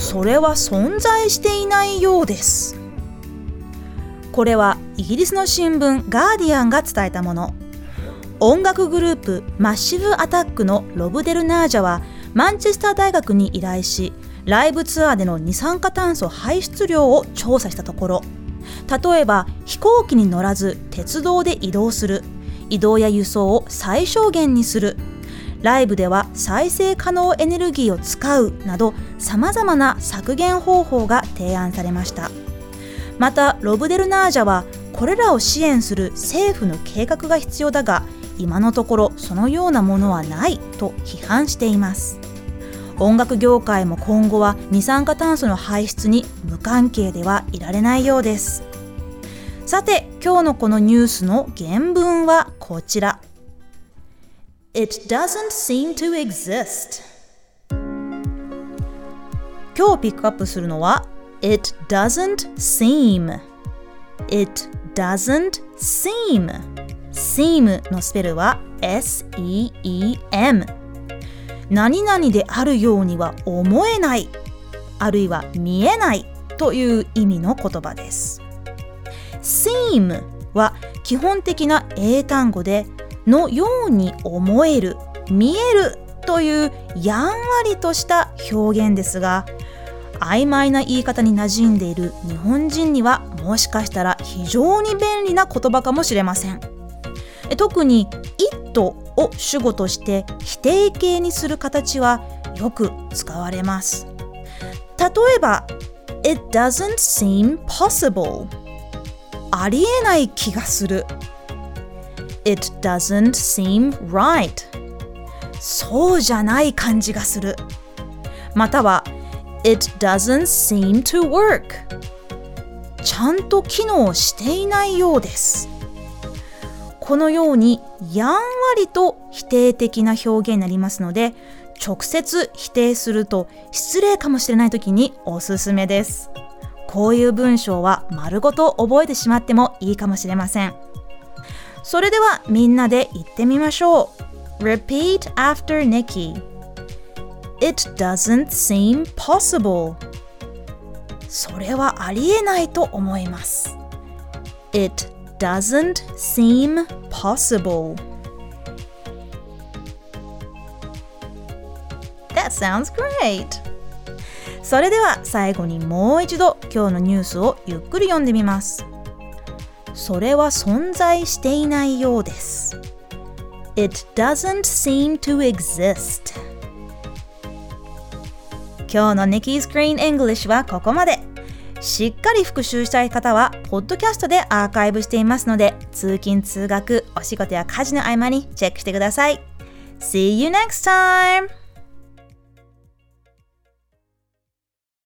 それは存在していないようです。これはイギリスの新聞ガーディアンが伝えたもの。音楽グループマッシブアタックのロブ・デルナージャはマンチェスター大学に依頼しライブツアーでの二酸化炭素排出量を調査したところ例えば飛行機に乗らず鉄道で移動する移動や輸送を最小限にするライブでは再生可能エネルギーを使うなどさまざまな削減方法が提案されました。またロブ・デルナージャはこれらを支援する政府の計画が必要だが今のところそのようなものはないと批判しています。音楽業界も今後は二酸化炭素の排出に無関係ではいられないようです。さて今日のこのニュースの原文はこちら。It doesn't seem to exist. 今日ピックアップするのは It doesn't seem. It doesn't seem. Seem のスペルは S-E-E-M 何々であるようには思えないあるいは見えないという意味の言葉です。Seem は基本的な英単語でのように思える見えるというやんわりとした表現ですが曖昧な言い方に馴染んでいる日本人にはもしかしたら非常に便利な言葉かもしれません。特に「it」を主語として否定形にする形はよく使われます。例えば「It doesn't seem possible」ありえない気がする It doesn't seem right. そうじゃない感じがする。または It doesn't seem to work. ちゃんと機能していないようです。このようにやんわりと否定的な表現になりますので直接否定すると失礼かもしれない時におすすめです。こういう文章は丸ごと覚えてしまってもいいかもしれません。それではみんなで言ってみましょう Repeat after Nikki It doesn't seem possible それはありえないと思います It doesn't seem possible That sounds great! それでは最後にもう一度今日のニュースをゆっくり読んでみます。それは存在していないようです。It doesn't seem to exist. 今日の Nikki's Green English はここまで。しっかり復習したい方は、ポッドキャストでアーカイブしていますので、通勤・通学、お仕事や家事の合間にチェックしてください。See you next time!